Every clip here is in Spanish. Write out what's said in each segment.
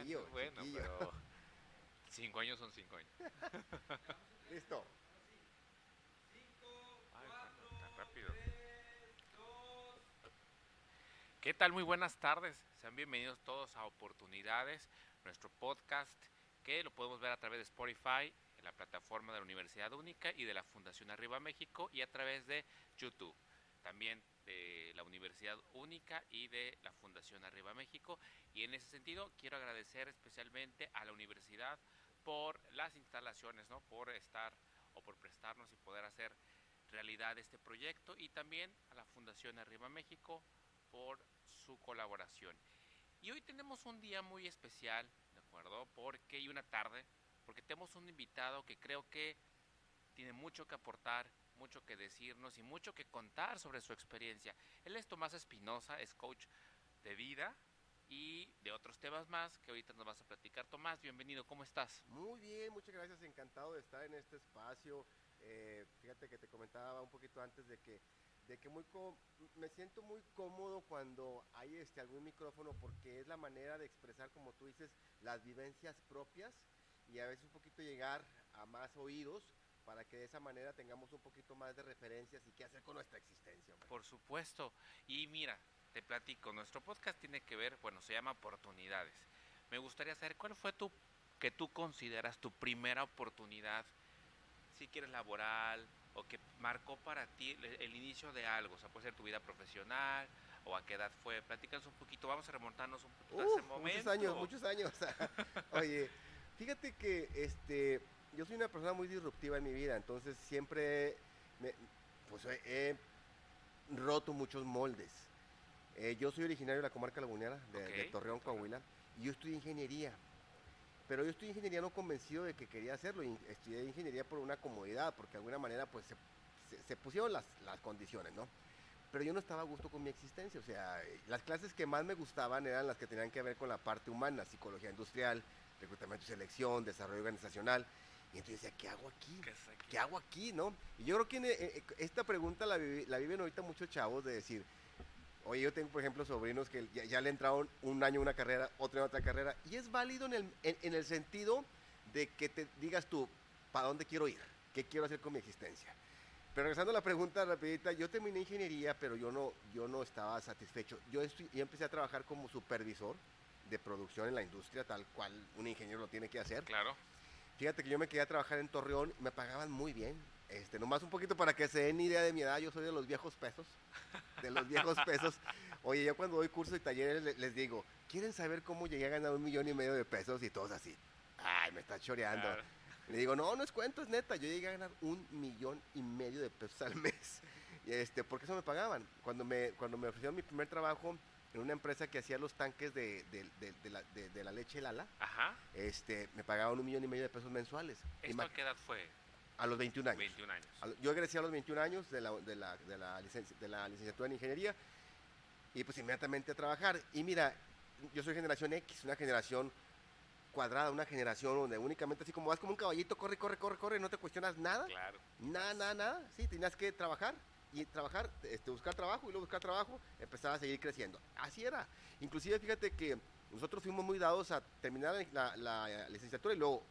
chiquillo, bueno, chiquillo. pero cinco años son cinco años. Listo. Ay, bueno, tan rápido. ¿Qué tal? Muy buenas tardes. Sean bienvenidos todos a Oportunidades, nuestro podcast que lo podemos ver a través de Spotify, en la plataforma de la Universidad Única y de la Fundación Arriba México y a través de YouTube. También de la Universidad Única y de la Fundación Arriba México. Y en ese sentido quiero agradecer especialmente a la universidad por las instalaciones, ¿no? por estar o por prestarnos y poder hacer realidad este proyecto y también a la Fundación Arriba México por su colaboración. Y hoy tenemos un día muy especial, ¿de acuerdo? Porque y una tarde, porque tenemos un invitado que creo que tiene mucho que aportar, mucho que decirnos y mucho que contar sobre su experiencia. Él es Tomás Espinosa, es coach de vida y de otros temas más que ahorita nos vas a platicar. Tomás, bienvenido, ¿cómo estás? Muy bien, muchas gracias. Encantado de estar en este espacio. Eh, fíjate que te comentaba un poquito antes de que, de que muy me siento muy cómodo cuando hay este algún micrófono porque es la manera de expresar, como tú dices, las vivencias propias y a veces un poquito llegar a más oídos para que de esa manera tengamos un poquito más de referencias y qué hacer con nuestra existencia. hombre. Por supuesto. Y mira, te platico, nuestro podcast tiene que ver, bueno, se llama Oportunidades. Me gustaría saber cuál fue tu, que tú consideras tu primera oportunidad, si quieres laboral, o que marcó para ti el, inicio de algo, o sea, puede ser tu vida profesional, o a qué edad fue. Platícanos un poquito, vamos a remontarnos un poquito a ese momento. muchos años, muchos años. Oye, fíjate que este, yo soy una persona muy disruptiva en mi vida, entonces siempre me, pues, he, he roto muchos moldes. Eh, yo soy originario de la comarca lagunera, de, de Ok. Torreón, Coahuila, y yo estudié ingeniería. Pero yo estudié ingeniería no convencido de que quería hacerlo, y estudié ingeniería por una comodidad, porque de alguna manera pues se, se- se pusieron las, las condiciones, ¿no? pero yo no estaba a gusto con mi existencia. O sea, las clases que más me gustaban eran las que tenían que ver con la parte humana, psicología industrial, reclutamiento y selección, desarrollo organizacional. Y entonces decía, ¿qué hago aquí? ¿Qué es aquí? ¿Qué hago aquí? ¿No? Y yo creo que en, eh, eh, esta pregunta la, la viven ahorita muchos chavos de decir, oye, yo tengo, por ejemplo, sobrinos que ya, ya le entraron un año una carrera, otro año otra carrera, y es válido en el, en- en el sentido de que te digas tú, ¿para dónde quiero ir? ¿Qué quiero hacer con mi existencia? Pero regresando a la pregunta rapidita, yo terminé ingeniería, pero yo no, yo no estaba satisfecho. Yo, estu- yo empecé a trabajar como supervisor de producción en la industria, tal cual un ingeniero lo tiene que hacer. Claro. Fíjate que yo me quedé a trabajar en Torreón, me pagaban muy bien. Este, nomás un poquito para que se den idea de mi edad, yo soy de los viejos pesos. De los viejos pesos. Oye, yo cuando doy cursos y talleres le- les, digo, ¿quieren saber cómo llegué a ganar un millón y medio de pesos? Y todos así, ay, me está choreando. Claro. Le digo, no, no es cuento, es neta. Yo llegué a ganar un millón y medio de pesos al mes. Y este, porque eso me pagaban. Cuando me, cuando me ofrecieron mi primer trabajo en una empresa que hacía los tanques de, de- la, de- la leche Lala, Ajá. este, me pagaban un millón y medio de pesos mensuales. ¿Esto a qué edad fue? a los 21 años. 21 años. Yo egresé a los 21 años de la, de la, de la, licencia- de la licenciatura en ingeniería y pues inmediatamente a trabajar. Y mira, yo soy generación X, una generación cuadrada, una generación donde únicamente así como vas como un caballito, corre, corre, corre, corre, no te cuestionas nada, Claro. nada, nada, nada. Sí, tenías que trabajar y trabajar, este, buscar trabajo y luego buscar trabajo, empezar a seguir creciendo. Así era. Inclusive fíjate que nosotros fuimos muy dados a terminar la, la licenciatura y luego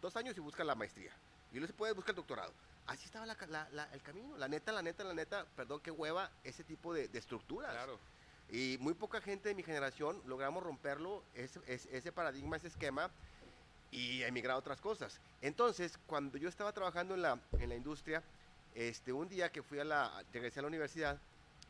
dos años y buscar la maestría. Y luego se puede buscar el doctorado. Así estaba la la- el camino. La neta, la neta, la neta, perdón, qué hueva ese tipo de, de estructuras. Claro. Y muy poca gente de mi generación logramos romperlo, ese, ese- ese paradigma, ese esquema, y emigrar a otras cosas. Entonces, cuando yo estaba trabajando en la, en la industria, este, un día que fui a la, regresé a la universidad,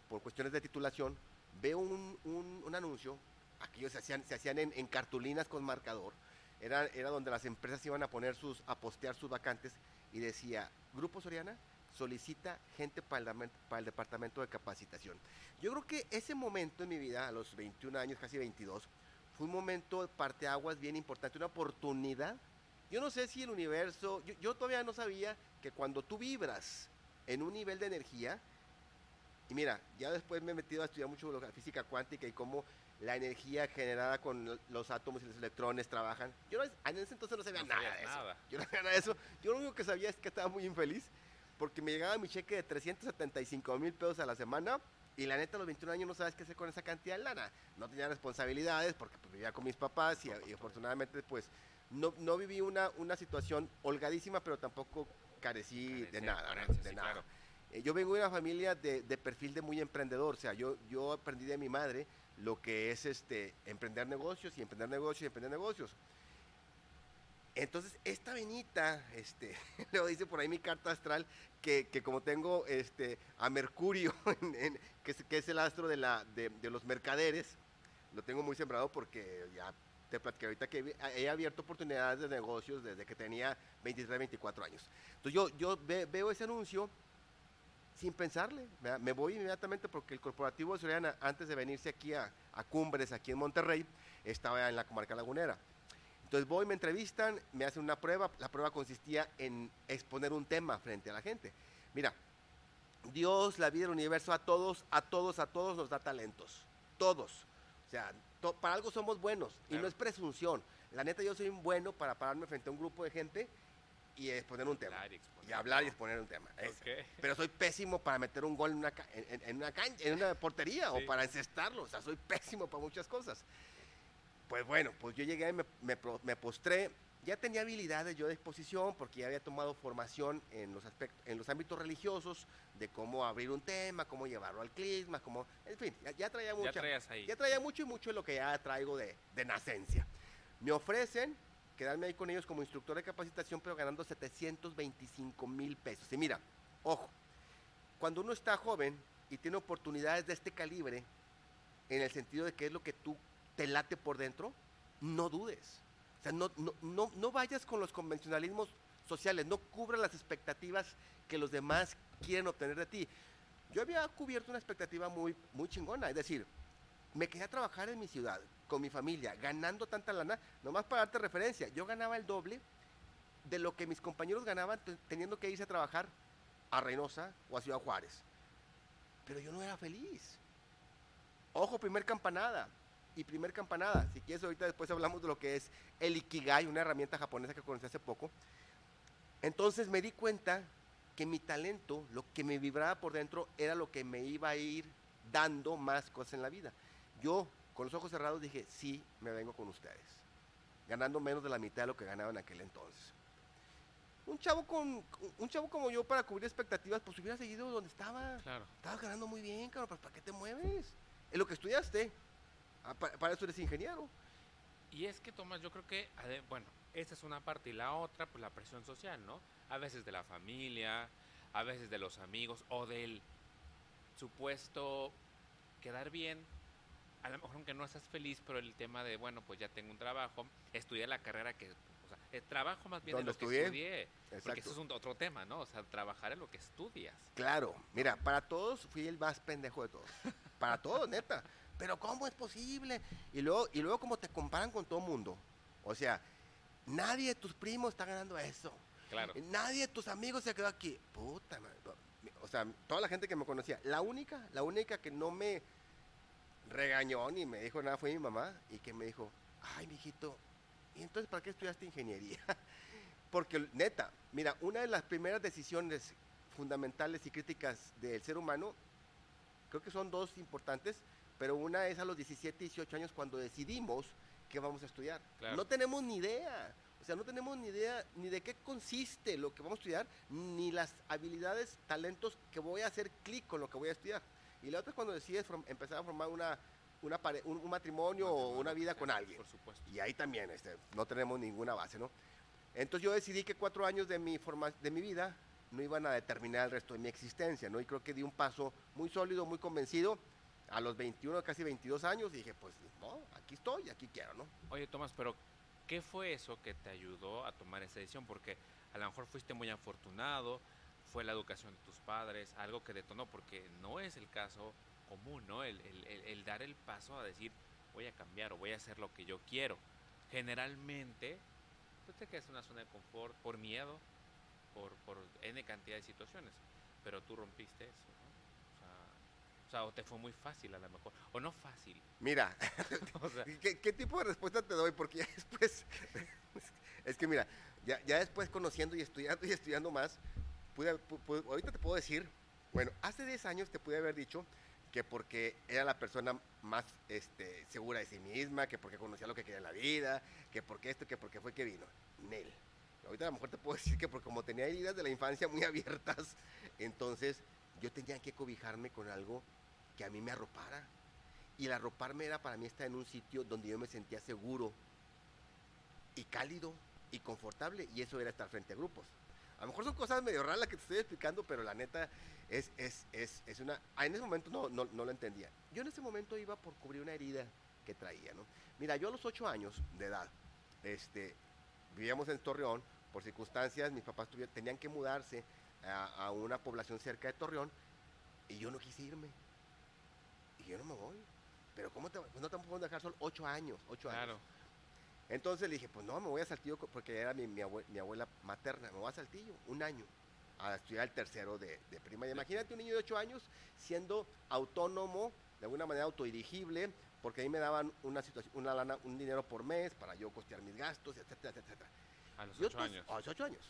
por cuestiones de titulación, veo un, un- un anuncio, aquellos se hacían, se hacían en, cartulinas con marcador, era, era donde las empresas iban a poner sus, a postear sus vacantes, y decía, Grupo Soriana solicita gente para el, para el departamento de capacitación. Yo creo que ese momento en mi vida, a los 21 años, casi 22, fue un momento de parteaguas bien importante, una oportunidad. Yo no sé si el universo, yo, yo todavía no sabía que cuando tú vibras en un nivel de energía, y mira, ya después me he metido a estudiar mucho la física cuántica y cómo la energía generada con los átomos y los electrones trabajan. Yo no- en ese entonces no sabía No nada de eso. nada. Yo no sabía nada de eso. Yo lo único que sabía es que estaba muy infeliz porque me llegaba mi cheque de 375 mil pesos a la semana Y la neta, a los 21 años no sabes qué hacer con esa cantidad de lana. No tenía responsabilidades porque pues, vivía con mis papás y, y afortunadamente pues no, no viví una, una situación holgadísima, pero tampoco carecí de nada. de sí, nada. claro. Eh, yo vengo de una familia de, de perfil de muy emprendedor, o sea, yo, yo aprendí de mi madre lo que es este, emprender negocios y emprender negocios y emprender negocios. Entonces, esta venita, este, luego dice por ahí mi carta astral, que, que como tengo este, a Mercurio, en- en- que, es, que es el astro de, la, de, de los mercaderes, lo tengo muy sembrado porque ya te platiqué ahorita que he- abierto oportunidades de negocios desde que tenía 23, 24 años. Entonces yo, yo ve- veo ese anuncio sin pensarle, me voy inmediatamente porque el corporativo de Soriana, antes de venirse aquí a, a Cumbres, aquí en Monterrey, estaba en la comarca lagunera. Entonces voy, me entrevistan, me hacen una prueba, la prueba consistía en exponer un tema frente a la gente. Mira, Dios, la vida, el universo, a todos, a todos, a todos nos da talentos, todos. O sea, to- para algo somos buenos y Claro. no es presunción. La neta, yo soy un bueno para pararme frente a un grupo de gente y exponer un tema. Hablar y exponer, Y hablar y exponer un tema. Pero soy pésimo para meter un gol en una, en, una cancha, en una portería Sí. o para encestarlo. O sea, soy pésimo para muchas cosas. Pues bueno, pues yo llegué, me, me postré. Ya tenía habilidades yo de exposición porque ya había tomado formación en los, aspectos, en los ámbitos religiosos de cómo abrir un tema, cómo llevarlo al clisma, cómo, en fin, ya, ya traía Ya traías ahí. ya traía mucho y mucho de lo que ya traigo de, de nacencia. Me ofrecen quedarme ahí con ellos como instructor de capacitación, pero ganando 725 mil pesos. Y mira, ojo, cuando uno está joven y tiene oportunidades de este calibre, en el sentido de que es lo que tú te late por dentro, no dudes. O sea, no, no, no, no vayas con los convencionalismos sociales, no cubras las expectativas que los demás quieren obtener de ti. Yo había cubierto una expectativa muy, muy chingona, es decir, me quedé a trabajar en mi ciudad, con mi familia, ganando tanta lana, nomás para darte referencia, yo ganaba el doble de lo que mis compañeros ganaban te- teniendo que irse a trabajar a Reynosa o a Ciudad Juárez. Pero yo no era feliz. Ojo, primer campanada. Y primer campanada. Si quieres, ahorita después hablamos de lo que es el Ikigai, una herramienta japonesa que conocí hace poco. Entonces me di cuenta que mi talento, lo que me vibraba por dentro, era lo que me iba a ir dando más cosas en la vida. Yo, con los ojos cerrados, dije, sí, me vengo con ustedes. Ganando menos de la mitad de lo que ganaba en aquel entonces. Un chavo, con, un chavo como yo, para cubrir expectativas, pues hubiera seguido donde estaba. Claro. Estabas ganando muy bien, cabrón, pues ¿para qué te mueves? Es lo que estudiaste. Ah, pa- para, eso eres ingeniero. Y es que, Tomás, yo creo que, bueno, esta es una parte y la otra, pues la presión social, ¿no? A veces de la familia, a veces de los amigos o del supuesto quedar bien. A lo mejor aunque no estás feliz, pero el tema de, bueno, pues ya tengo un trabajo, estudié la carrera que, o sea, el trabajo más bien de lo que estudié. estudié. Porque Exacto. eso es un, otro tema, ¿no? O sea, trabajar en lo que estudias. Claro, mira, para todos fui el más pendejo de todos. Para todos, neta. Pero ¿cómo es posible? Y luego, y luego como te comparan con todo mundo. O sea, nadie de tus primos está ganando eso. Claro. Nadie de tus amigos se quedó aquí. Puta madre. O sea, toda la gente que me conocía. La única, la única que no me regañó ni me dijo nada fue mi mamá. Y que me dijo, ay, mijito, ¿y entonces para qué estudiaste ingeniería? Porque, neta, mira, una de las primeras decisiones fundamentales y críticas del ser humano, creo que son dos importantes, pero una es a los 17, 18 años cuando decidimos qué vamos a estudiar. Claro. No tenemos ni idea. O sea, no tenemos ni idea ni de qué consiste lo que vamos a estudiar, ni las habilidades, talentos que voy a hacer clic con lo que voy a estudiar. Y la otra es cuando decides form- empezar a formar una, una pare- un, un matrimonio o una vida con alguien. Por supuesto. Y ahí también este, no tenemos ninguna base, ¿no? Entonces yo decidí que cuatro años de mi, forma, de mi vida no iban a determinar el resto de mi existencia, ¿no? Y creo que di un paso muy sólido, muy convencido. A los 21, casi 22 años, dije, pues, no, aquí estoy, aquí quiero, ¿no? Oye, Tomás, pero ¿qué fue eso que te ayudó a tomar esa decisión? Porque a lo mejor fuiste muy afortunado, fue la educación de tus padres, algo que detonó, porque no es el caso común, ¿no? El, el- el- el dar el paso a decir, voy a cambiar o voy a hacer lo que yo quiero. Generalmente, tú te quedas en una zona de confort por miedo, por, por N cantidad de situaciones, pero tú rompiste eso, o sea, o te fue muy fácil a lo mejor, o no fácil. Mira, O sea, ¿qué, qué tipo de respuesta te doy? Porque ya después, es que mira, ya, ya después conociendo y estudiando y estudiando más, pude, pu- pu- ahorita te puedo decir, bueno, hace 10 años te pude haber dicho que porque era la persona más este, segura de sí misma, que porque conocía lo que quería en la vida, que porque esto, que porque fue que vino. Nel. Ahorita a lo mejor te puedo decir que porque como tenía heridas de la infancia muy abiertas, entonces yo tenía que cobijarme con algo que a mí me arropara. Y el arroparme era para mí estar en un sitio donde yo me sentía seguro y cálido y confortable, y eso era estar frente a grupos. A lo mejor son cosas medio raras las que te estoy explicando, pero la neta es, es, es, es una... Ah, en ese momento no, no, no, lo entendía. Yo en ese momento iba por cubrir una herida que traía, ¿no? Mira, yo a los ocho años de edad, este, vivíamos en Torreón, por circunstancias mis papás tenían que mudarse a, una población cerca de Torreón y yo no quise irme. Yo no me voy. Pero ¿cómo te, pues no te puedo dejar solo ocho años, ocho claro. años. Entonces le dije, pues no, me voy a Saltillo porque era mi, mi, abuela, materna, me voy a Saltillo un año a estudiar el tercero de, de primaria. Imagínate un niño de ocho años siendo autónomo, de alguna manera autodirigible, porque ahí me daban una situación, una lana, un dinero por mes para yo costear mis gastos, etcétera, etcétera. A los ocho años. A los ocho años.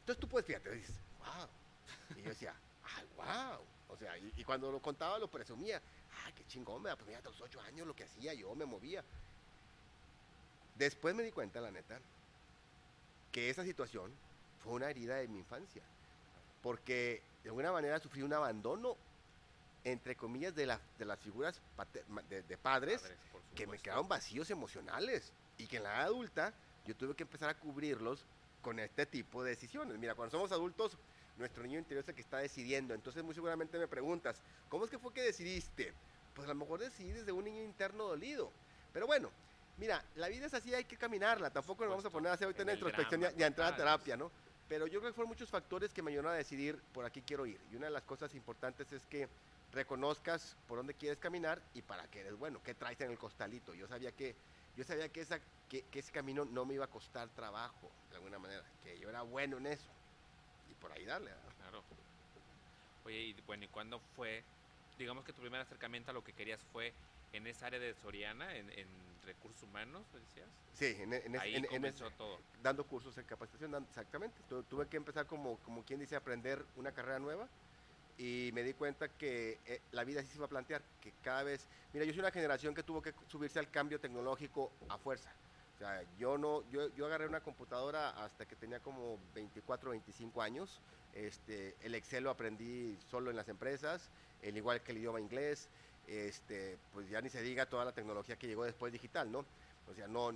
Entonces tú puedes, fíjate, dices, wow. Y yo decía, ay, wow. O sea, y, cuando lo contaba lo presumía. Ay, qué chingón, me da, pues mira, a los ocho años lo que hacía, yo me movía. Después me di cuenta, la neta, que esa situación fue una herida de mi infancia. Porque de alguna manera sufrí un abandono, entre comillas, de, de las figuras de, padres, que me quedaron vacíos emocionales. Y que en la edad adulta yo tuve que empezar a cubrirlos con este tipo de decisiones. Mira, cuando somos adultos, nuestro niño interior es el que está decidiendo. Entonces, muy seguramente me preguntas, ¿cómo es que fue que decidiste? Pues a lo mejor decidí desde un niño interno dolido. Pero bueno, mira, la vida es así, hay que caminarla. Tampoco nos vamos a poner a hacer ahorita en introspección y a entrar a terapia, ¿no? Pero yo creo que fueron muchos factores que me ayudaron a decidir por aquí quiero ir. Y una de las cosas importantes es que reconozcas por dónde quieres caminar y para qué eres bueno, qué traes en el costalito. Yo sabía que yo sabía que, esa, que, ese camino no me iba a costar trabajo, de alguna manera, que yo era bueno en eso. Por ahí darle. Claro. Oye, y bueno, ¿y cuándo fue? Digamos que tu primer acercamiento a lo que querías fue en esa área de Soriana, en, recursos humanos, decías. Sí, en, en, Ahí en, comenzó todo. Dando cursos en capacitación, exactamente. Tuve que empezar como, como quien dice, aprender una carrera nueva y me di cuenta que eh, la vida sí se iba a plantear, que cada vez, mira, yo soy una generación que tuvo que subirse al cambio tecnológico a fuerza. Sea, yo no, yo, yo agarré una computadora hasta que tenía como 24 o 25 años. Este, el Excel lo aprendí solo en las empresas, el igual que el idioma inglés. Este, pues ya ni se diga toda la tecnología que llegó después digital, ¿no? O sea, no,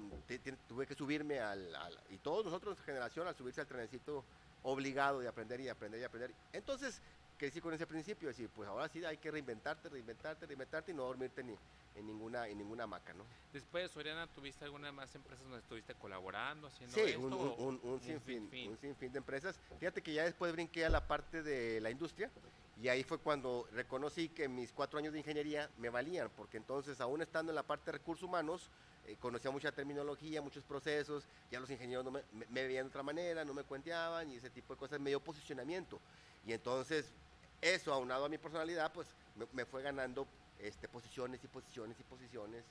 tuve que subirme al, al, y todos nosotros, generación, al subirse al trenecito obligado de aprender y aprender y aprender. Entonces, crecí con ese principio, decir, pues ahora sí hay que reinventarte, reinventarte, reinventarte y no dormirte ni en ninguna en ninguna hamaca, ¿no? Después, Soriana, ¿tuviste alguna más empresas donde estuviste colaborando, haciendo sí, un, un, un, sinfín, un sinfín de empresas. Fíjate que ya después brinqué a la parte de la industria y ahí fue cuando reconocí que mis cuatro años de ingeniería me valían, porque entonces, aún estando en la parte de recursos humanos, eh, conocía mucha terminología, muchos procesos, ya los ingenieros no me, me, veían de otra manera, no me cuenteaban y ese tipo de cosas, me dio posicionamiento. Y entonces eso, aunado a mi personalidad, pues me, fue ganando este, posiciones y posiciones y posiciones.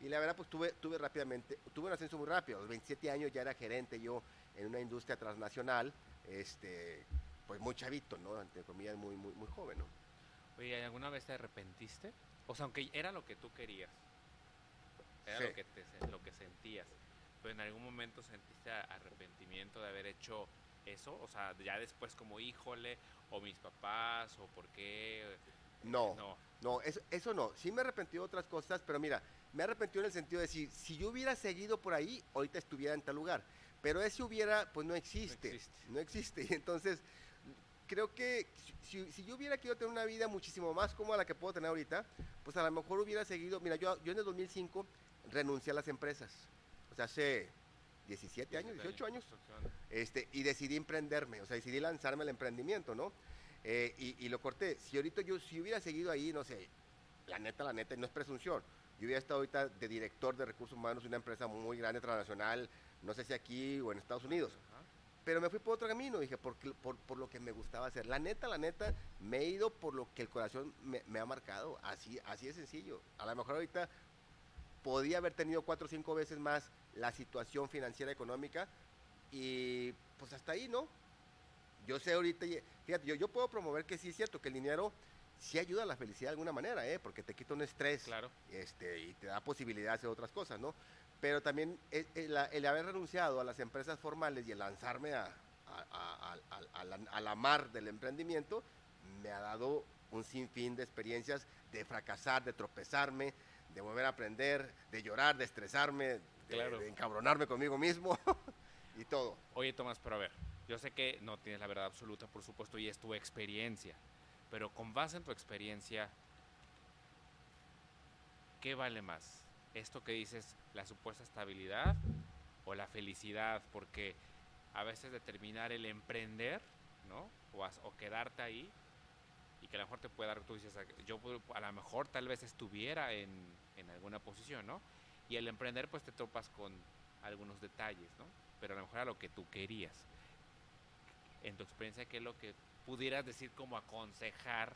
Y, la verdad, pues tuve, tuve rápidamente, tuve un ascenso muy rápido. A los 27 años ya era gerente yo en una industria transnacional, este, pues muy chavito, ¿no? Entre comillas, muy, muy, muy joven, ¿no? Oye, ¿alguna vez te arrepentiste? O sea, aunque era lo que tú querías, era lo, que te, lo que sentías, pero en algún momento sentiste arrepentimiento de haber hecho eso, o sea, ya después como híjole, o mis papás, o por qué. No, no, no eso, eso no. Sí me arrepentí de otras cosas, pero mira, me arrepentí en el sentido de decir, si yo hubiera seguido por ahí, ahorita estuviera en tal lugar. Pero ese hubiera, pues no existe. No existe. Y entonces, creo que si, si, yo hubiera querido tener una vida muchísimo más cómoda la que puedo tener ahorita, pues a lo mejor hubiera seguido. Mira, yo, yo en el 2005 renuncié a las empresas. O sea, hace 17 años, 18 años, este, y decidí emprenderme, o sea, decidí lanzarme al emprendimiento, ¿no? Eh, y, lo corté. Si ahorita yo, si hubiera seguido ahí, no sé, la neta, la neta, no es presunción, yo hubiera estado ahorita de director de recursos humanos de una empresa muy grande, transnacional, no sé si aquí o en Estados Unidos. Pero me fui por otro camino, dije, por, por, por, lo que me gustaba hacer. La neta, la neta, me he ido por lo que el corazón me, me ha marcado. Así, así de sencillo. A lo mejor ahorita podía haber tenido cuatro o cinco veces más la situación financiera económica y pues hasta ahí, ¿no? Yo sé ahorita, fíjate, yo, yo puedo promover que sí es cierto, que el dinero sí ayuda a la felicidad de alguna manera, ¿eh? porque te quita un estrés Claro. este, y te da posibilidad de hacer otras cosas, ¿no? Pero también el, el- el haber renunciado a las empresas formales y el lanzarme a, a- a- a- a la, a la mar del emprendimiento me ha dado un sinfín de experiencias de fracasar, de tropezarme, de volver a aprender, de llorar, de estresarme, de, encabronarme conmigo mismo y todo. Oye, Tomás, pero a ver, yo sé que no tienes la verdad absoluta, por supuesto, y es tu experiencia. Pero con base en tu experiencia, ¿qué vale más? ¿Esto que dices, la supuesta estabilidad o la felicidad? Porque a veces determinar el emprender, ¿no? O, as- o quedarte ahí y que a lo mejor te puede dar, tú dices, "Ah, yo a lo mejor tal vez estuviera en, en alguna posición, ¿no? Y el emprender pues te topas con algunos detalles, ¿no? Pero a lo mejor a lo que tú querías. En tu experiencia, ¿qué es lo que pudieras decir como aconsejar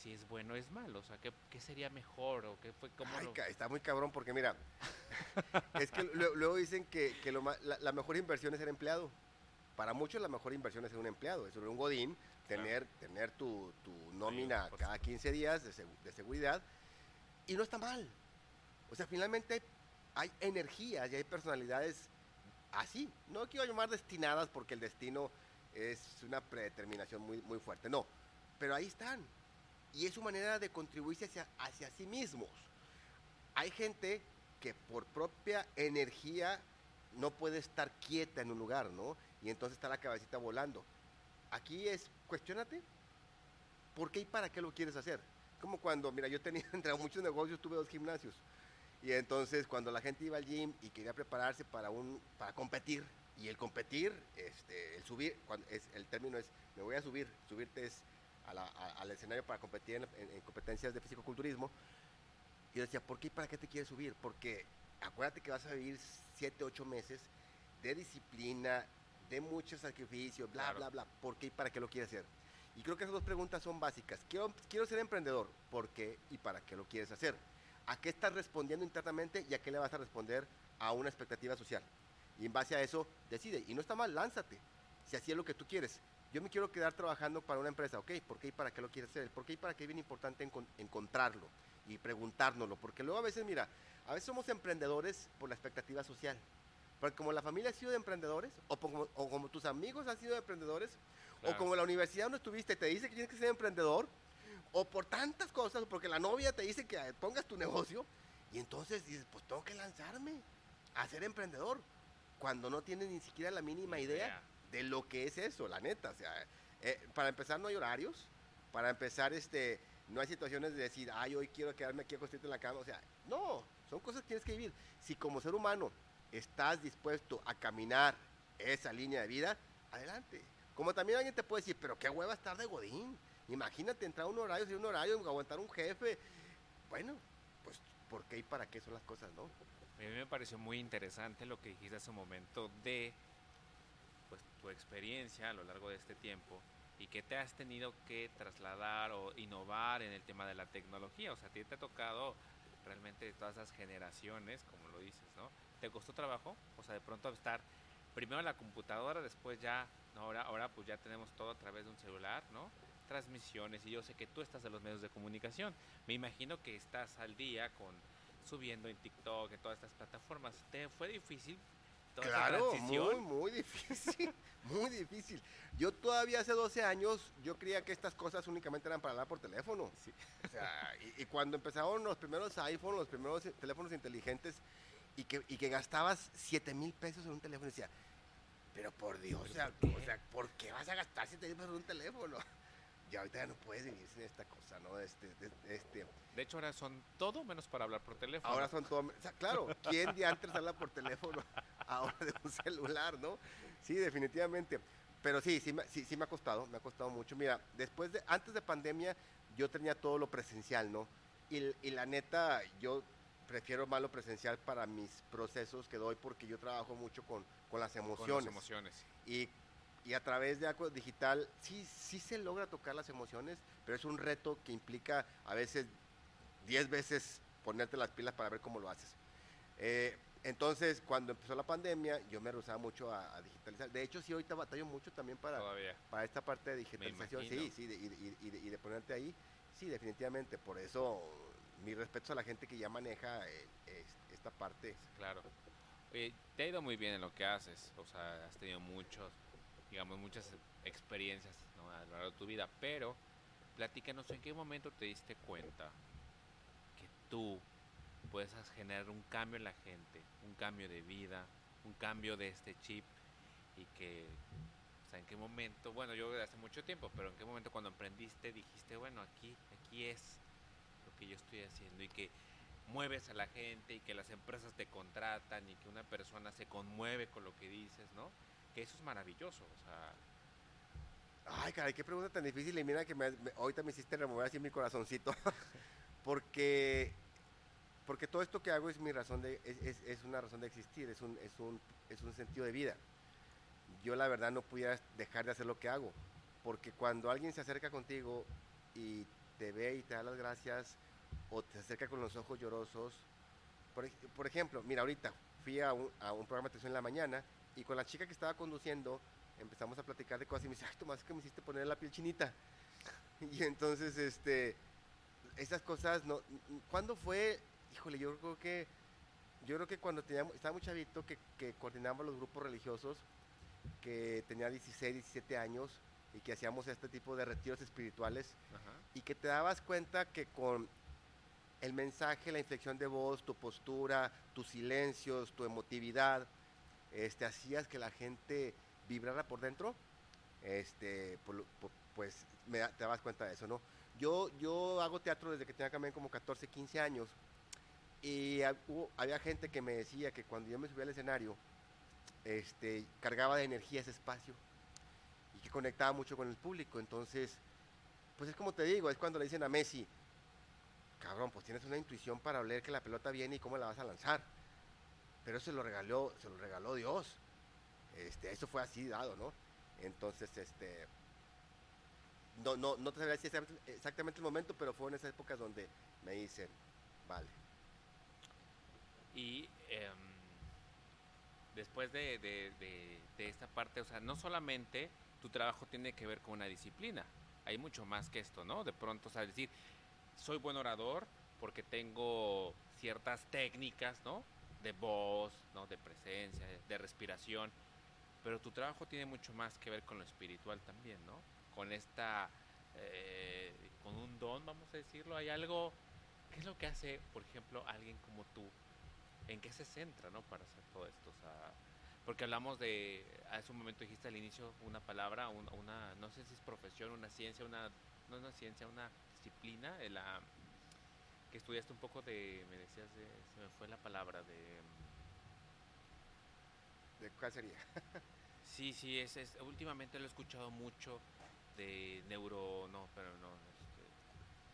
si es bueno o es malo? O sea, ¿qué, qué sería mejor o qué fue cómo Ay, lo- está muy cabrón porque mira, es que lue- luego dicen que, que lo la, la mejor inversión es ser empleado. Para muchos la mejor inversión es ser un empleado, es ser un godín, Claro. tener, tener tu, tu nómina cada 15 días de, de seguridad y no está mal. O sea, finalmente hay energías y hay personalidades así. No quiero llamar destinadas porque el destino es una predeterminación muy, muy fuerte, no. Pero ahí están. Y es su manera de contribuirse hacia, hacia sí mismos. Hay gente que por propia energía no puede estar quieta en un lugar, ¿no? Y entonces está la cabecita volando. Aquí es, cuestionate, ¿por qué y para qué lo quieres hacer? Como cuando, mira, yo tenía entre muchos negocios, tuve dos gimnasios. Y entonces cuando la gente iba al gym y quería prepararse para un para competir y el competir, este, el subir, cuando es, el término es me voy a subir, subirte es a la- a- al escenario para competir en, en- en competencias de fisicoculturismo. Y yo decía, ¿por qué y para qué te quieres subir? Porque acuérdate que vas a vivir 7, 8 meses de disciplina, de mucho sacrificio, bla, Claro. bla, bla. ¿Por qué y para qué lo quieres hacer? Y creo que esas dos preguntas son básicas. Quiero, quiero ser emprendedor. ¿Por qué y para qué lo quieres hacer? ¿A qué estás respondiendo internamente y a qué le vas a responder a una expectativa social? Y en base a eso, decide. Y no está mal, lánzate. Si así es lo que tú quieres. Yo me quiero quedar trabajando para una empresa. Ok, ¿por qué y para qué lo quieres hacer? Por qué y para qué es bien importante encon- encontrarlo y preguntárnoslo. Porque luego a veces, mira, a veces somos emprendedores por la expectativa social. Porque como la familia ha sido de emprendedores, o como, o como tus amigos han sido de emprendedores, Claro. o como la universidad donde estuviste te dice que tienes que ser emprendedor, o por tantas cosas, porque la novia te dice que pongas tu negocio, y entonces dices, pues tengo que lanzarme a ser emprendedor, cuando no tienes ni siquiera la mínima Ni idea, idea. de lo que es eso, la neta. O sea, eh, para empezar no hay horarios, para empezar este, no hay situaciones de decir, ay, hoy quiero quedarme aquí acostado en la cama, o sea, no, son cosas que tienes que vivir. Si como ser humano estás dispuesto a caminar esa línea de vida, adelante. Como también alguien te puede decir, pero qué hueva estar de godín. Imagínate entrar a un horario, si un horario, aguantar un jefe. Bueno, pues, ¿por qué y para qué son las cosas, no? A mí me pareció muy interesante lo que dijiste hace un momento de pues, tu experiencia a lo largo de este tiempo y que te has tenido que trasladar o innovar en el tema de la tecnología. O sea, a ti te ha tocado realmente de todas esas generaciones, como lo dices, ¿no? ¿Te costó trabajo? O sea, de pronto estar primero en la computadora, después ya, no, ahora, ahora pues ya tenemos todo a través de un celular, ¿no? Transmisiones, y yo sé que tú estás en los medios de comunicación. Me imagino que estás al día con subiendo en TikTok, en todas estas plataformas. ¿Te fue difícil toda Claro, muy, muy difícil, muy difícil. Yo todavía hace 12 años, yo creía que estas cosas únicamente eran para hablar por teléfono. Sí. O sea, y, y cuando empezaron los primeros iPhones, los primeros teléfonos inteligentes, y que, y que gastabas 7 mil pesos en un teléfono, decía, pero por Dios, o sea, ¿por qué? o sea, ¿por qué vas a gastar 7 mil pesos en un teléfono? Y ahorita ya no puedes vivir sin esta cosa, ¿no? Este, de- este, De hecho, ahora son todo menos para hablar por teléfono. Ahora son todo. O sea, claro, ¿quién de antes habla por teléfono ahora de un celular, no? Sí, definitivamente. Pero sí, sí, me- sí, sí me ha costado, me ha costado mucho. Mira, después de, antes de pandemia, yo tenía todo lo presencial, ¿no? Y, y la neta, yo prefiero más lo presencial para mis procesos que doy porque yo trabajo mucho con, con las con emociones. las emociones. Y, y a través de Aqua Digital sí, sí se logra tocar las emociones, pero es un reto que implica a veces 10 veces ponerte las pilas para ver cómo lo haces. Eh, Entonces, cuando empezó la pandemia, yo me rehusaba mucho a, a digitalizar. De hecho, sí, ahorita batallo mucho también para, Todavía. para esta parte de digitalización. Sí, sí, de- y, de- y de, y de ponerte ahí. Sí, definitivamente. Por eso, mi respeto a la gente que ya maneja eh, es- esta parte. Claro. Oye, te ha ido muy bien en lo que haces, o sea, has tenido muchos, digamos, muchas experiencias ¿no? a lo largo de tu vida, pero platícanos en qué momento te diste cuenta que tú puedes generar un cambio en la gente, un cambio de vida, un cambio de este chip y que, o sea, en qué momento, bueno, yo hace mucho tiempo, pero en qué momento cuando emprendiste dijiste, bueno, aquí, aquí es lo que yo estoy haciendo y que mueves a la gente y que las empresas te contratan y que una persona se conmueve con lo que dices, ¿no? Que eso es maravilloso, o sea, Ay, caray, qué pregunta tan difícil. Y mira que me, me- ahorita me hiciste remover así mi corazoncito. porque, porque todo esto que hago es mi razón de, es, es- es una razón de existir, es un, es, un, es un sentido de vida. Yo la verdad no pudiera dejar de hacer lo que hago. Porque cuando alguien se acerca contigo y te ve y te da las gracias, o te acerca con los ojos llorosos. Por, por ejemplo, mira, ahorita fui a un, a un programa de televisión en la mañana y con la chica que estaba conduciendo empezamos a platicar de cosas y me dice, ay, Tomás, es que me hiciste poner la piel chinita. Y entonces, este, esas cosas, no, ¿cuándo fue? Híjole, yo creo que, yo creo que cuando teníamos, estaba muy chavito, que, que coordinamos los grupos religiosos, que tenía 16, 17 años, y que hacíamos este tipo de retiros espirituales, ajá. y que te dabas cuenta que con el mensaje, la inflexión de voz, tu postura, tus silencios, tu emotividad, este, hacías que la gente vibrara por dentro, este, pues me te dabas cuenta de eso, ¿no? Yo, yo hago teatro desde que tenía también como 14, 15 años y había gente que me decía que cuando yo me subía al escenario, este, cargaba de energía ese espacio y que conectaba mucho con el público, entonces pues es como te digo, es cuando le dicen a Messi, cabrón, pues tienes una intuición para oler que la pelota viene y cómo la vas a lanzar. Pero se lo regaló, se lo regaló Dios. Este, eso fue así dado, ¿no? Entonces, este no, no, no te sabría decir exactamente- exactamente el momento, pero fue en esas épocas donde me dicen, vale. Y em, después de, de- de- de esta parte, o sea, no solamente tu trabajo tiene que ver con una disciplina, hay mucho más que esto, ¿no? De pronto, o sea, decir, soy buen orador porque tengo ciertas técnicas, ¿no? De voz, ¿no? De presencia, de respiración, pero tu trabajo tiene mucho más que ver con lo espiritual también, ¿no? Con esta, eh, con un don, vamos a decirlo, hay algo, ¿qué es lo que hace, por ejemplo, alguien como tú? ¿En qué se centra, no? Para hacer todo esto, o sea, porque hablamos de, hace un momento dijiste al inicio una palabra, un- una, no sé si es profesión, una ciencia, una, no una ciencia, una disciplina, la, que estudiaste un poco de, me decías, de, se me fue la palabra, de, ¿De cuál sería? sí, sí, es, es, últimamente lo he escuchado mucho de neuro, no, pero no, este,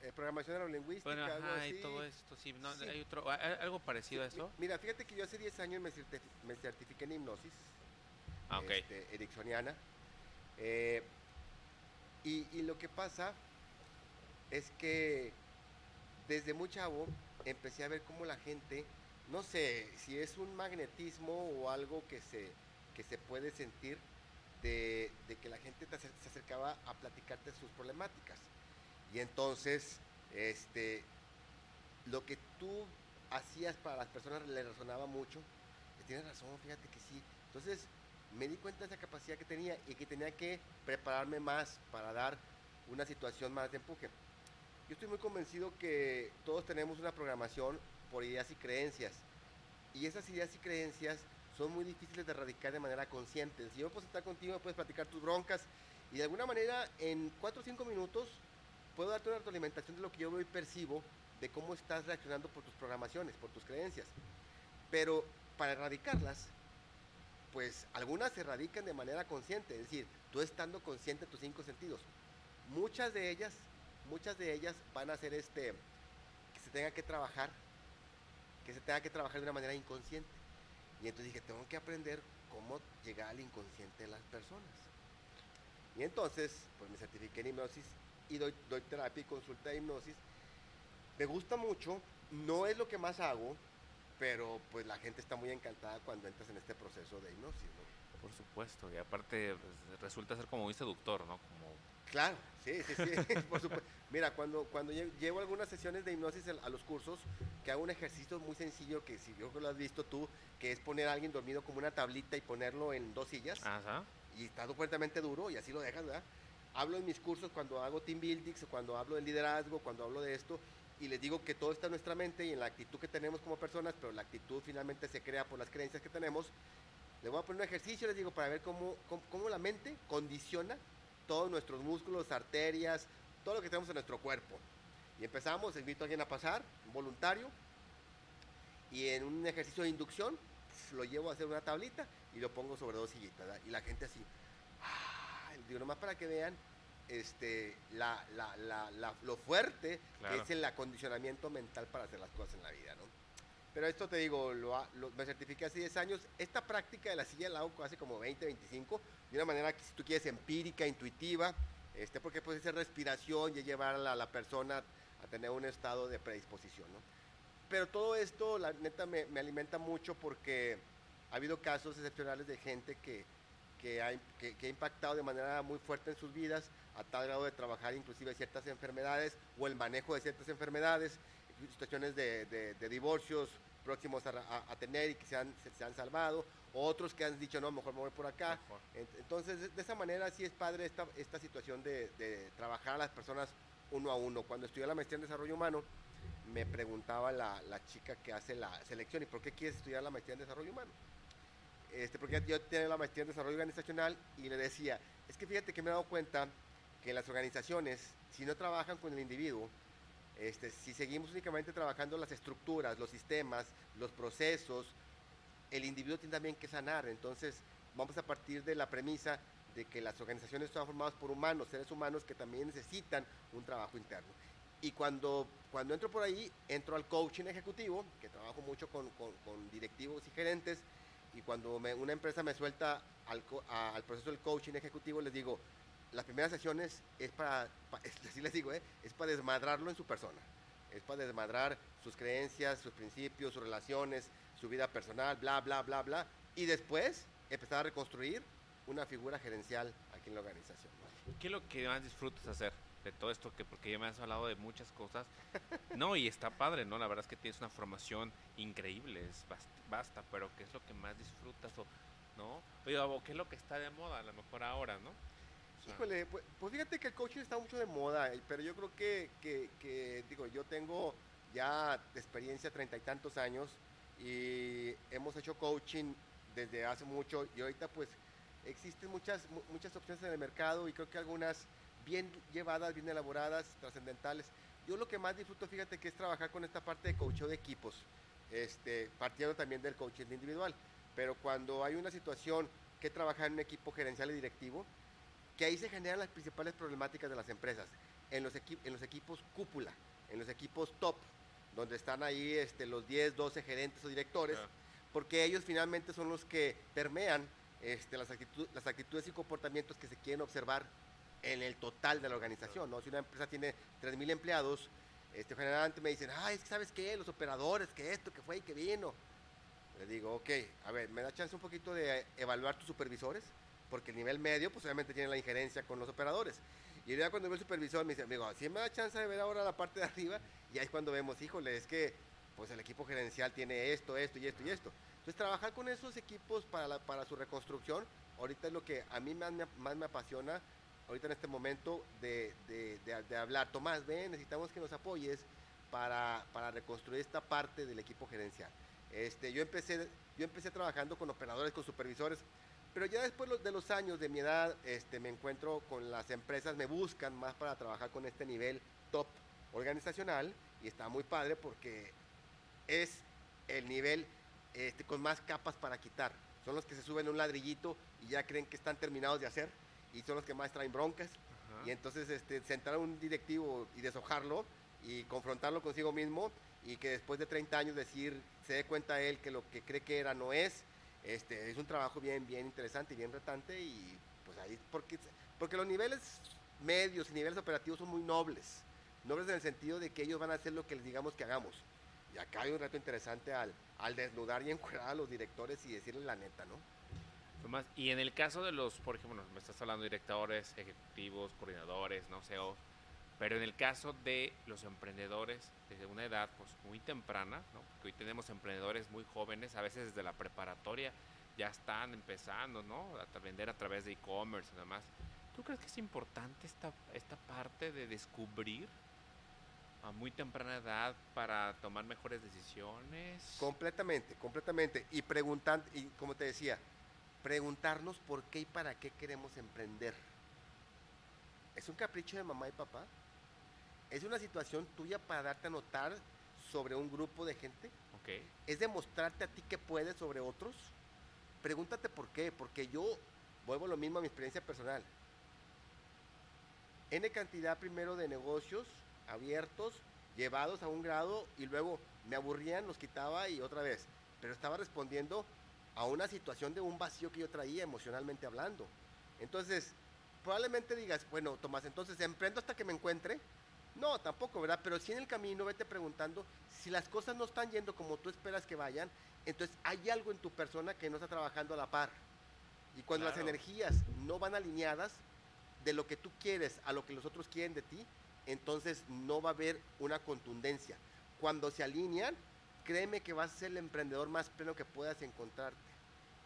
Eh, programación neurolingüística, bueno, algo ajá, y así. todo esto, sí, no, Sí. hay otro, ¿hay algo parecido a eso? mi- Mira, fíjate que yo hace 10 años me, certifi- me certifiqué en hipnosis. Ah, ok. este, ericksoniana. Eh, y, y lo que pasa es que desde muy chavo empecé a ver cómo la gente, no sé si es un magnetismo o algo que se, que se puede sentir de, que la gente se acercaba a platicarte sus problemáticas. Y entonces, este, lo que tú hacías para las personas le resonaba mucho. Tienes razón, fíjate que sí. Entonces, me di cuenta de esa capacidad que tenía y que tenía que prepararme más para dar una situación más de empuje. Yo estoy muy convencido que todos tenemos una programación por ideas y creencias. Y esas ideas y creencias son muy difíciles de erradicar de manera consciente. Si yo puedo estar contigo, puedes platicar tus broncas y de alguna manera en 4 o 5 minutos puedo darte una retroalimentación de lo que yo veo y percibo de cómo estás reaccionando por tus programaciones, por tus creencias. Pero para erradicarlas, pues algunas se erradican de manera consciente, es decir, tú estando consciente de tus cinco sentidos. Muchas de ellas, muchas de ellas van a ser este, que se tenga que trabajar, que se tenga que trabajar de una manera inconsciente. Y entonces dije, tengo que aprender cómo llegar al inconsciente de las personas. Y entonces, pues me certifiqué en hipnosis y doy, doy terapia y consulta de hipnosis. Me gusta mucho, no es lo que más hago, pero pues la gente está muy encantada cuando entras en este proceso de hipnosis, ¿no? Por supuesto, y aparte pues, resulta ser como muy seductor, ¿no? Como... Claro, sí, sí, sí, por supuesto. Mira, cuando, cuando llevo algunas sesiones de hipnosis a los cursos, que hago un ejercicio muy sencillo, que si yo lo has visto tú, que es poner a alguien dormido como una tablita y ponerlo en dos sillas, Ajá. y está fuertemente duro, y así lo dejas, ¿verdad? Hablo en mis cursos cuando hago team buildings, cuando hablo de liderazgo, cuando hablo de esto, y les digo que todo está en nuestra mente y en la actitud que tenemos como personas, pero la actitud finalmente se crea por las creencias que tenemos. Les voy a poner un ejercicio, les digo, para ver cómo, cómo, la mente condiciona todos nuestros músculos, arterias, todo lo que tenemos en nuestro cuerpo. Y empezamos, invito a alguien a pasar, un voluntario, y en un ejercicio de inducción, lo llevo a hacer una tablita y lo pongo sobre dos sillitas, y la gente así, ah, digo, nomás para que vean este, la, la, la, lo fuerte que es el acondicionamiento mental para hacer las cosas en la vida, ¿no? Pero esto te digo, lo, me certifiqué hace 10 años. Esta práctica de la silla la hago hace como 20, 25, de una manera que si tú quieres empírica, intuitiva, este, porque puede ser respiración y llevar a la, persona a tener un estado de predisposición, ¿no? Pero todo esto, la neta, me, me alimenta mucho porque ha habido casos excepcionales de gente que, que ha, que, ha, impactado de manera muy fuerte en sus vidas, a tal grado de trabajar inclusive ciertas enfermedades o el manejo de ciertas enfermedades, situaciones de, de, divorcios próximos a, tener y que se han, se, han salvado, otros que han dicho, no, mejor me voy por acá. Entonces, de, esa manera sí es padre esta, esta situación de, de, trabajar a las personas uno a uno. Cuando estudié la maestría en desarrollo humano, me preguntaba la, la chica que hace la selección, ¿y por qué quieres estudiar la maestría en desarrollo humano? Este, porque yo tenía la maestría en desarrollo organizacional y le decía, es que fíjate que me he dado cuenta que las organizaciones, si no trabajan con el individuo, este, si seguimos únicamente trabajando las estructuras, los sistemas, los procesos, el individuo tiene también que sanar. Entonces, vamos a partir de la premisa de que las organizaciones están formadas por humanos, seres humanos que también necesitan un trabajo interno. Y cuando, cuando entro por ahí, entro al coaching ejecutivo, que trabajo mucho con, con, con directivos y gerentes, y cuando una empresa me suelta al, al, proceso del coaching ejecutivo, les digo, las primeras sesiones es para, así les digo, ¿eh? es para desmadrarlo en su persona, es para desmadrar sus creencias, sus principios, sus relaciones, su vida personal, bla, bla, bla, bla, y después empezar a reconstruir una figura gerencial aquí en la organización. ¿Qué es lo que más disfrutas hacer? de todo esto, que porque ya me has hablado de muchas cosas. No, y está padre, ¿no? La verdad es que tienes una formación increíble, es basta, pero ¿qué es lo que más disfrutas o no? Oye, ¿qué es lo que está de moda a lo mejor ahora, no? Híjole, pues, pues, fíjate que el coaching está mucho de moda, eh, pero yo creo que, digo, yo tengo ya de experiencia treinta y tantos años y hemos hecho coaching desde hace mucho y ahorita pues existen muchas, muchas opciones en el mercado y creo que algunas bien llevadas, bien elaboradas, trascendentales. Yo lo que más disfruto, fíjate, que es trabajar con esta parte de coaching de equipos, este, partiendo también del coaching individual. Pero cuando hay una situación que trabajar en un equipo gerencial y directivo, que ahí se generan las principales problemáticas de las empresas, en los, en los equipos cúpula, en los equipos top, donde están ahí este, los 10, 12 gerentes o directores, porque ellos finalmente son los que permean este, las, las actitudes y comportamientos que se quieren observar en el total de la organización, ¿no? Si una empresa tiene 3.000 empleados, este, generalmente me dicen, ay, ¿sabes qué? Los operadores, que esto, que fue y que vino. Le digo, ok, a ver, ¿me da chance un poquito de evaluar tus supervisores? Porque el nivel medio, pues obviamente tiene la injerencia con los operadores. Y ya cuando veo el supervisor me dice, amigo, si me da chance de ver ahora la parte de arriba, y ahí es cuando vemos, híjole, es que pues el equipo gerencial tiene esto, esto y esto y esto. Entonces trabajar con esos equipos para, para su reconstrucción, ahorita es lo que a mí más más me apasiona, ahorita en este momento de, de, hablar, Tomás, ven, necesitamos que nos apoyes para, para, reconstruir esta parte del equipo gerencial. Este, yo, empecé, yo empecé trabajando con operadores, con supervisores, pero ya después de los años de mi edad este, me encuentro con las empresas, me buscan más para trabajar con este nivel top organizacional y está muy padre porque es el nivel este, con más capas para quitar. Son los que se suben un ladrillito y ya creen que están terminados de hacer y son los que más traen broncas. Y entonces este, sentar a un directivo y deshojarlo y confrontarlo consigo mismo y que después de 30 años decir, se dé cuenta él que lo que cree que era no es, este, es un trabajo bien, bien interesante y bien retante y pues ahí, porque, porque los niveles medios y niveles operativos son muy nobles, nobles en el sentido de que ellos van a hacer lo que les digamos que hagamos. Y acá hay un reto interesante al, al desnudar y encuadrar a los directores y decirles la neta, ¿no? Tomás, y en el caso de los, por ejemplo, me estás hablando de directores, ejecutivos, coordinadores, no sé, pero en el caso de los emprendedores desde una edad pues muy temprana, ¿no? hoy tenemos emprendedores muy jóvenes, a veces desde la preparatoria ya están empezando, ¿no? A vender a través de e-commerce y demás. ¿Tú crees que es importante esta, esta parte de descubrir a muy temprana edad para tomar mejores decisiones? Completamente, completamente. Y preguntar, y como te decía, preguntarnos por qué y para qué queremos emprender. ¿Es un capricho de mamá y papá? ¿Es una situación tuya para darte a notar sobre un grupo de gente? Okay. ¿Es demostrarte a ti que puedes sobre otros? Pregúntate por qué, porque yo vuelvo lo mismo a mi experiencia personal. N cantidad primero de negocios abiertos, llevados a un grado y luego me aburrían, los quitaba y otra vez. Pero estaba respondiendo a una situación de un vacío que yo traía emocionalmente hablando. Entonces, probablemente digas, bueno, Tomás, entonces emprendo hasta que me encuentre. No, tampoco, ¿verdad? Pero si en el camino vete preguntando si las cosas no están yendo como tú esperas que vayan, entonces hay algo en tu persona que no está trabajando a la par. Y cuando las energías no van alineadas de lo que tú quieres a lo que los otros quieren de ti, entonces no va a haber una contundencia. Cuando se alinean, créeme que vas a ser el emprendedor más pleno que puedas encontrarte.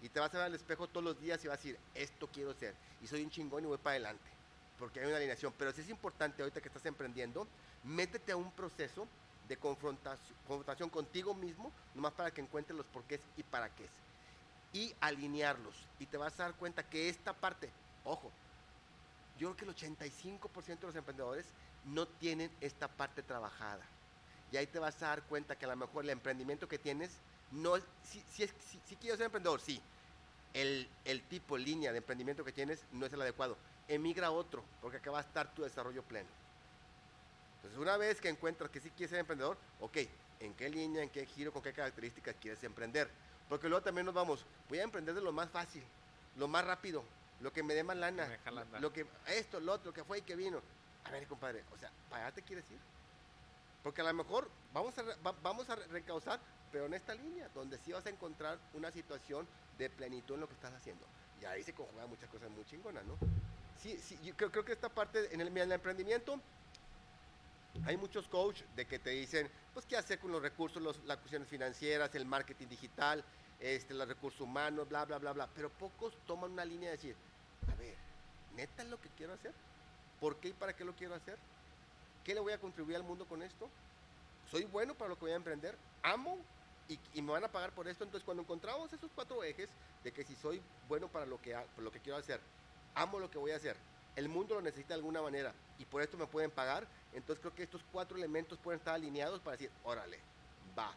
Y te vas a ver al espejo todos los días y vas a decir, esto quiero ser. Y soy un chingón y voy para adelante. Porque hay una alineación. Pero sí es importante ahorita que estás emprendiendo, métete a un proceso de confrontación, confrontación contigo mismo, nomás para que encuentres los porqués y para qué. Y alinearlos. Y te vas a dar cuenta que esta parte, ojo, yo creo que el 85% de los emprendedores no tienen esta parte trabajada. Y ahí te vas a dar cuenta que a lo mejor el emprendimiento que tienes, no si, si, si, quieres ser emprendedor, sí. El, el tipo, línea de emprendimiento que tienes no es el adecuado. Emigra a otro, porque acá va a estar tu desarrollo pleno. Entonces, una vez que encuentras que sí quieres ser emprendedor, ok, ¿en qué línea, en qué giro, con qué características quieres emprender? Porque luego también nos vamos, voy a emprender de lo más fácil, lo más rápido, lo que me dé más lana, lo que esto, lo otro, que fue y que vino. A ver, compadre, o sea, ¿para allá te quieres ir? Porque a lo mejor vamos a, vamos a recausar, pero en esta línea, donde sí vas a encontrar una situación de plenitud en lo que estás haciendo. Y ahí se conjugan muchas cosas muy chingonas, ¿no? Sí, sí, yo creo, creo que esta parte, en el, en el emprendimiento, hay muchos coaches de que te dicen, pues, qué hacer con los recursos, las cuestiones financieras, el marketing digital, este, los recursos humanos, bla, bla, bla, bla. Pero pocos toman una línea de decir, a ver, ¿neta es lo que quiero hacer? ¿Por qué y para qué lo quiero hacer? ¿Qué le voy a contribuir al mundo con esto? ¿Soy bueno para lo que voy a emprender? ¿Amo? Y, me van a pagar por esto. Entonces, cuando encontramos esos cuatro ejes de que si soy bueno para lo que, lo que quiero hacer, amo lo que voy a hacer, el mundo lo necesita de alguna manera y por esto me pueden pagar, entonces creo que estos cuatro elementos pueden estar alineados para decir, órale, va.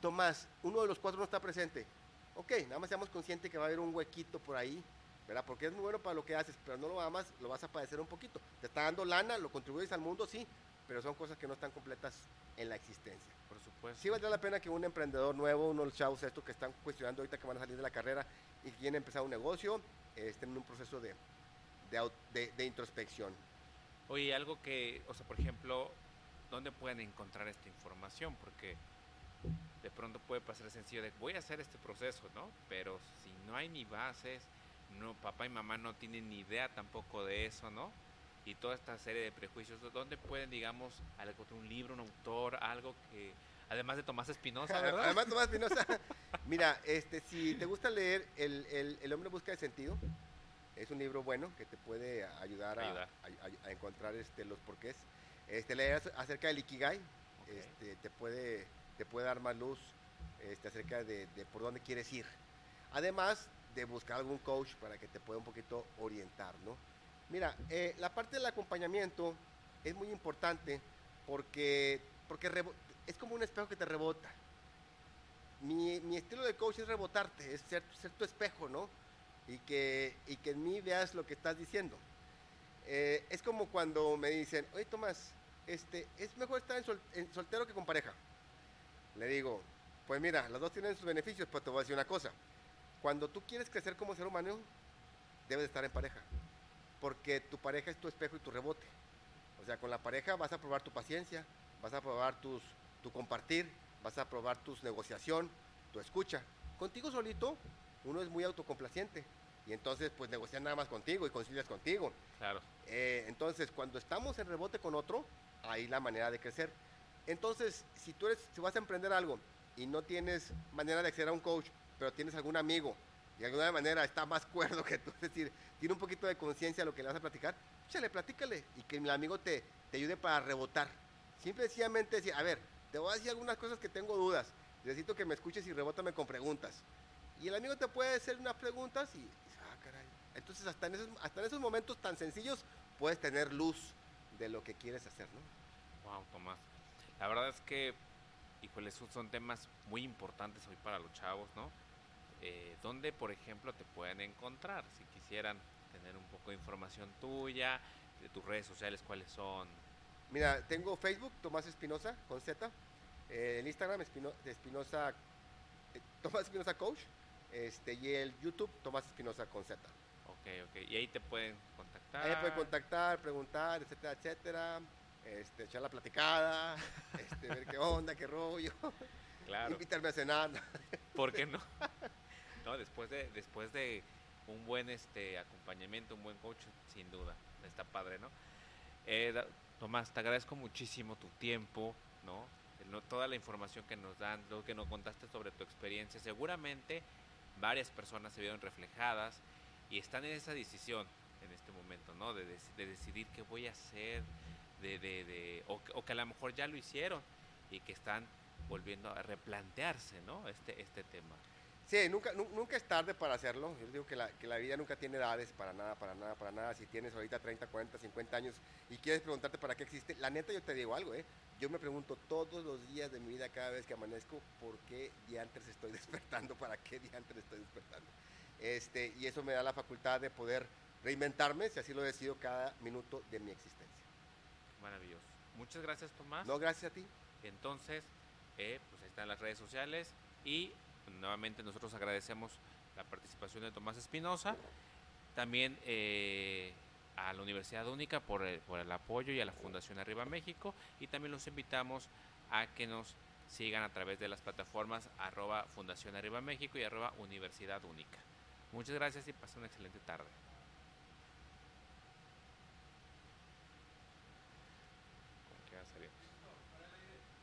Tomás, uno de los cuatro no está presente. Ok, nada más seamos conscientes que va a haber un huequito por ahí ¿verdad? Porque es muy bueno para lo que haces, pero no lo amas, lo vas a padecer un poquito. Te está dando lana, lo contribuyes al mundo, sí, pero son cosas que no están completas en la existencia. Por supuesto. Sí valdría la pena que un emprendedor nuevo, unos chavos estos que están cuestionando ahorita que van a salir de la carrera y quieren empezar un negocio, estén en un proceso de, de, de introspección. Oye, algo que, o sea, por ejemplo, ¿dónde pueden encontrar esta información? Porque de pronto puede pasar sencillo de voy a hacer este proceso, ¿no? Pero si no hay ni bases, no, papá y mamá no tienen ni idea tampoco de eso, ¿no? Y toda esta serie de prejuicios, ¿dónde pueden, digamos, algo, un libro, un autor, algo que, además de Tomás Espinosa, ¿verdad? además de Tomás Espinosa, mira, este, si te gusta leer el, el, el, hombre busca de sentido, es un libro bueno que te puede ayudar, A, a, encontrar este, los porqués. Este, leer acerca del Ikigai, este, te, puede, te puede dar más luz este, acerca de, de por dónde quieres ir. Además, de buscar algún coach para que te pueda un poquito orientar, ¿no? Mira, eh, la parte del acompañamiento es muy importante porque, porque es como un espejo que te rebota. Mi, mi, estilo de coach es rebotarte, es ser, ser, tu espejo, ¿no? Y que, y que en mí veas lo que estás diciendo. Eh, es como cuando me dicen, oye Tomás, este, es mejor estar soltero que con pareja. Le digo, pues mira, los dos tienen sus beneficios, pero te voy a decir una cosa. Cuando tú quieres crecer como ser humano, debes estar en pareja, porque tu pareja es tu espejo y tu rebote. O sea, con la pareja vas a probar tu paciencia, vas a probar tus, tu compartir, vas a probar tu negociación, tu escucha. Contigo solito, uno es muy autocomplaciente y entonces pues negocian nada más contigo y concilias contigo. Claro. Eh, entonces, cuando estamos en rebote con otro, ahí la manera de crecer. Entonces, si tú eres, si vas a emprender algo y no tienes manera de acceder a un coach, pero tienes algún amigo y de alguna manera está más cuerdo que tú, es decir, tiene un poquito de conciencia de lo que le vas a platicar, le platícale y que el amigo te, te ayude para rebotar. Simple sencillamente decir, a ver, te voy a decir algunas cosas que tengo dudas, necesito que me escuches y rebótame con preguntas. Y el amigo te puede hacer unas preguntas y, ah, caray. Entonces, hasta en, esos, hasta en esos momentos tan sencillos, puedes tener luz de lo que quieres hacer, ¿no? Wow, Tomás. La verdad es que, híjole, son temas muy importantes hoy para los chavos, ¿no? Eh, ¿Dónde, por ejemplo, te pueden encontrar si quisieran tener un poco de información tuya, de tus redes sociales, cuáles son? Mira, tengo Facebook, Tomás Espinosa, con Z. Eh, el Instagram, Espinosa, eh, Tomás Espinosa Coach. Este, y el YouTube, Tomás Espinosa con Z. Ok, ok. Y ahí te pueden contactar. Ahí pueden contactar, preguntar, etcétera, etcétera. Este, echar la platicada, este, ver qué onda, qué rollo. Claro. Invitarme a cenar. ¿Por qué no? No, después de, después de un buen este acompañamiento, un buen coach, sin duda. Está padre, ¿no? Eh, Tomás, te agradezco muchísimo tu tiempo, ¿no? Toda la información que nos dan, lo que nos contaste sobre tu experiencia. Seguramente varias personas se vieron reflejadas y están en esa decisión en este momento, ¿no? De, decidir qué voy a hacer, de, de, o, o, que a lo mejor ya lo hicieron y que están volviendo a replantearse, ¿no? Este, este tema. Sí, nunca, nunca es tarde para hacerlo. Yo digo que la, que la vida nunca tiene edades para nada, para nada, para nada. Si tienes ahorita 30, 40, 50 años y quieres preguntarte para qué existe, la neta yo te digo algo, ¿eh? Yo me pregunto todos los días de mi vida, cada vez que amanezco, ¿por qué diantres estoy despertando? ¿Para qué diantres estoy despertando? Este, y eso me da la facultad de poder reinventarme, si así lo decido, cada minuto de mi existencia. Maravilloso. Muchas gracias, Tomás. No, gracias a ti. Entonces, eh, pues ahí están las redes sociales y nuevamente nosotros agradecemos la participación de Tomás Espinosa, también eh, a la Universidad Única por el, por el apoyo y a la Fundación Arriba México y también los invitamos a que nos sigan a través de las plataformas arroba Fundación Arriba México y arroba Universidad Única. Muchas gracias y pasen una excelente tarde.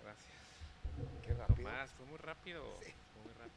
Gracias. Qué rápido. Tomás, fue muy rápido. Sí.